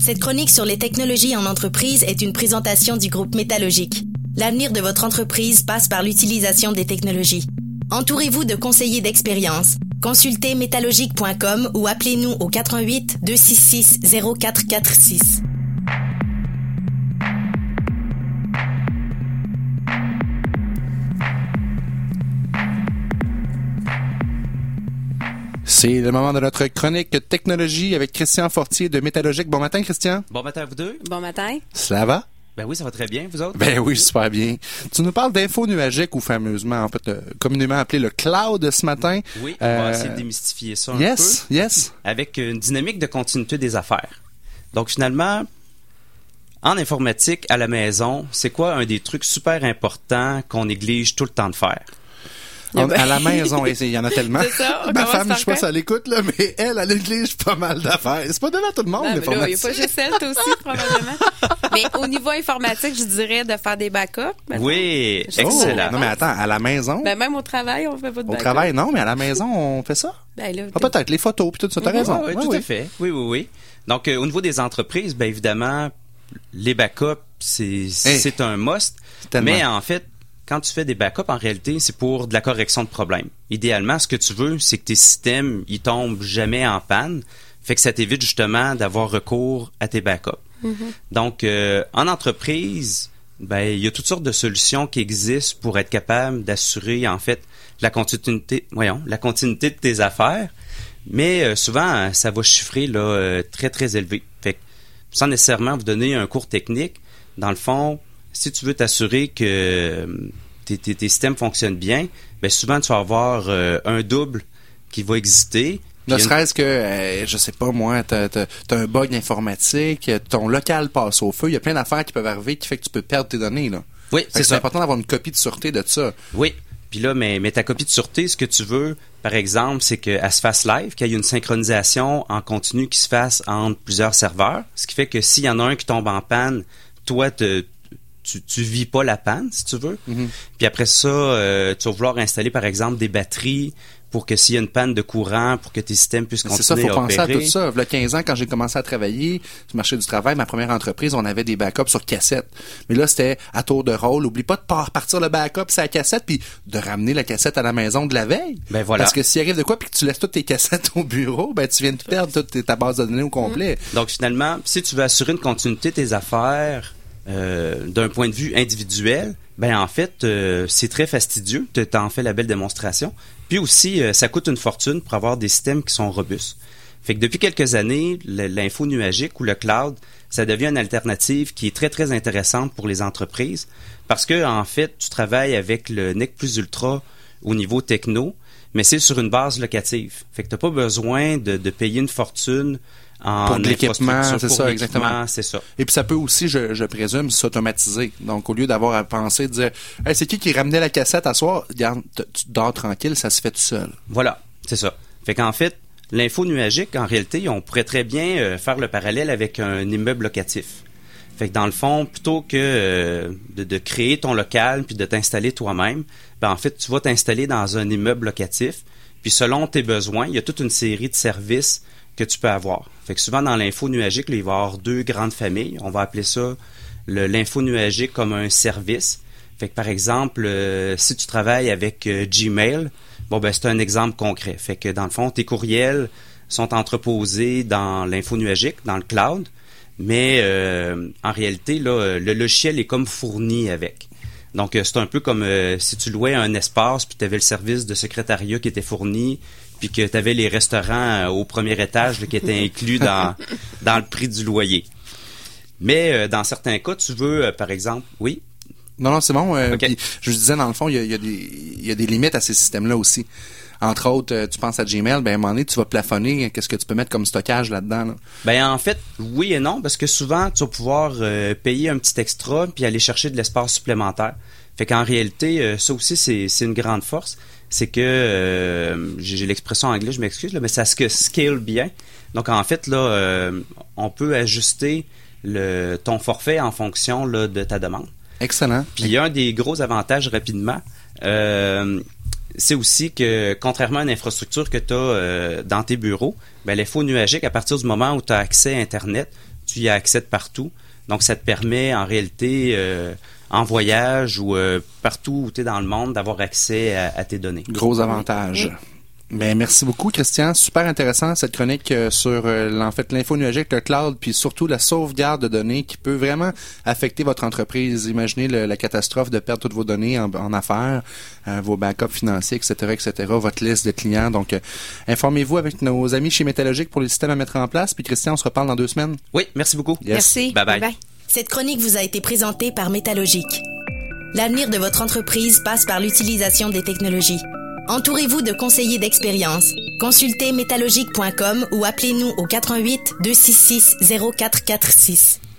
Cette chronique sur les technologies en entreprise est une présentation du groupe Métallogique. L'avenir de votre entreprise passe par l'utilisation des technologies. Entourez-vous de conseillers d'expérience. Consultez métallogique.com ou appelez-nous au 88 266 0446. C'est le moment de notre chronique technologie avec Christian Fortier de Métallogique. Bon matin, Christian. Bon matin à vous deux. Bon matin. Ça va? Ben oui, ça va très bien, vous autres? Ben oui, super bien. Tu nous parles d'info nuagique ou fameusement, en fait, euh, communément appelé le cloud ce matin. Oui, on Euh, va essayer de démystifier ça un Yes, peu. yes. Avec une dynamique de continuité des affaires. Donc finalement, en informatique, à la maison, c'est quoi un des trucs super importants qu'on néglige tout le temps de faire? On- ben. à la maison, il y en a tellement. C'est ça, on Ma femme, je sais pas si elle écoute, là, mais elle, elle néglige pas mal d'affaires. C'est pas donné à tout le monde, Non, mais là, il n'y a l'informatique. pas juste elle, toi aussi, probablement. mais au niveau informatique, je dirais de faire des backups. Oui, excellent. Oh, Non, mais attends, à la maison, Ben, même au travail, on fait pas de au backup. travail, non, mais à la maison, on fait ça? Ben, là, Ah, peut-être, les photos, puis tout ça, t'as Oui, raison. oui, Ouais, tout oui. à fait. Oui, oui, oui. Donc, euh, au niveau des entreprises, bien évidemment, les backups, c'est un must. Tellement. Mais en fait, quand tu fais des backups, en réalité, c'est pour de la correction de problèmes. Idéalement, ce que tu veux, c'est que tes systèmes, ils tombent jamais en panne. Fait que ça t'évite justement d'avoir recours à tes backups. Donc, euh, en entreprise, ben, il y a toutes sortes de solutions qui existent pour être capable d'assurer, en fait, la continuité, voyons, la continuité de tes affaires. Mais euh, souvent, ça va chiffrer là, euh, très, très élevé. Fait que, sans nécessairement vous donner un cours technique, dans le fond, si tu veux t'assurer que euh, tes, tes- tes systèmes fonctionnent bien, ben souvent, tu vas avoir euh, un double qui va exister. Ne une- serait-ce que, euh, je sais pas moi, t'as as, un bug informatique, ton local passe au feu, il y a plein d'affaires qui peuvent arriver qui fait que tu peux perdre tes données. Là. Oui, c'est important d'avoir une copie de sûreté de ça. Oui. Puis là, mais, mais ta copie de sûreté, ce que tu veux, par exemple, c'est qu'elle se fasse live, qu'il y ait une synchronisation en continu qui se fasse entre plusieurs serveurs. Ce qui fait que s'il y en a un qui tombe en panne, toi, te- tu, tu vis pas la panne, si tu veux. Puis après ça, euh, tu vas vouloir installer, par exemple, des batteries pour que s'il y a une panne de courant, pour que tes systèmes puissent C'est ça, continuer faut à penser à opérer. tout ça. Il y a 15 ans, quand j'ai commencé à travailler sur le marché du travail, ma première entreprise, on avait des backups sur cassette. Mais là, c'était à tour de rôle. Oublie pas de par- partir le backup sur la cassette, puis de ramener la cassette à la maison de la veille. Ben voilà. Parce que s'il arrive de quoi, puis que tu laisses toutes tes cassettes au bureau, ben tu viens de perdre toute ta base de données au complet. Donc finalement, si tu veux assurer une continuité de tes affaires euh, d'un point de vue individuel, ben en fait, euh, c'est très fastidieux. Tu en fais la belle démonstration. Puis aussi, euh, ça coûte une fortune pour avoir des systèmes qui sont robustes. Fait que depuis quelques années, l'info nuagique ou le cloud, ça devient une alternative qui est très très intéressante pour les entreprises parce que en fait, tu travailles avec le NEC plus ultra au niveau techno, mais c'est sur une base locative. Fait que t'as pas besoin de payer une fortune en Pour de l'équipement, c'est ça, exactement. C'est ça. Et puis ça peut aussi, je, je présume, s'automatiser. Donc au lieu d'avoir à penser, de dire hey, c'est qui qui ramenait la cassette à soir, regarde, tu dors tranquille, ça se fait tout seul. Voilà, c'est ça. Fait qu'en fait, l'info nuagique, en réalité, on pourrait très bien euh, faire le parallèle avec un immeuble locatif. Fait que dans le fond, plutôt que euh, de, de créer ton local puis de t'installer toi-même, ben en fait, tu vas t'installer dans un immeuble locatif. Puis selon tes besoins, il y a toute une série de services que tu peux avoir. Fait que souvent dans l'info nuagique, là, il va y avoir deux grandes familles. On va appeler ça l'info nuagique comme un service. Fait que par exemple, euh, si tu travailles avec euh, Gmail, bon ben c'est un exemple concret. Fait que dans le fond, tes courriels sont entreposés dans l'info nuagique, dans le cloud, mais euh, en réalité, là, le logiciel est comme fourni avec. Donc, euh, c'est un peu comme euh, si tu louais un espace, puis tu avais le service de secrétariat qui était fourni, puis que tu avais les restaurants euh, au premier étage là, qui étaient inclus dans, dans le prix du loyer. Mais euh, dans certains cas, tu veux, par exemple, oui, Non, non, c'est bon. je disais, dans le fond, il y a, y a des limites à ces systèmes-là aussi. Entre autres, euh, tu penses à Gmail, ben à un moment donné, tu vas plafonner qu'est-ce que tu peux mettre comme stockage là-dedans. là? Ben en fait, oui et non, parce que souvent, tu vas pouvoir euh, payer un petit extra puis aller chercher de l'espace supplémentaire. Fait qu'en réalité, euh, ça aussi, c'est c'est une grande force. C'est que, euh, j'ai l'expression en anglais, je m'excuse, là, mais ça se scale bien. Donc en fait, là, euh, on peut ajuster le, ton forfait en fonction là, de ta demande. Excellent. Puis il y a un des gros avantages rapidement, euh, c'est aussi que contrairement à une infrastructure que tu as dans tes bureaux, ben, l'info nuagique, à partir du moment où tu as accès à Internet, tu y as accès de partout. Donc, ça te permet en réalité, euh, en voyage ou euh, partout où tu es dans le monde, d'avoir accès à, tes données. Gros avantage. Ben, merci beaucoup, Christian. Super intéressant cette chronique euh, sur euh, en fait l'info nuagique, le cloud, puis surtout la sauvegarde de données qui peut vraiment affecter votre entreprise. Imaginez le, la catastrophe de perdre toutes vos données en, en affaires, euh, vos backups financiers, etc., etc., votre liste de clients. Donc, euh, informez-vous avec nos amis chez Métallogique pour les systèmes à mettre en place. Puis Christian, on se reparle dans deux semaines. Oui, merci beaucoup. Yes. Merci. Bye bye. bye. Cette chronique vous a été présentée par Métallogique. L'avenir de votre entreprise passe par l'utilisation des technologies. Entourez-vous de conseillers d'expérience. Consultez métallogique.com ou appelez-nous au 88 266 0446.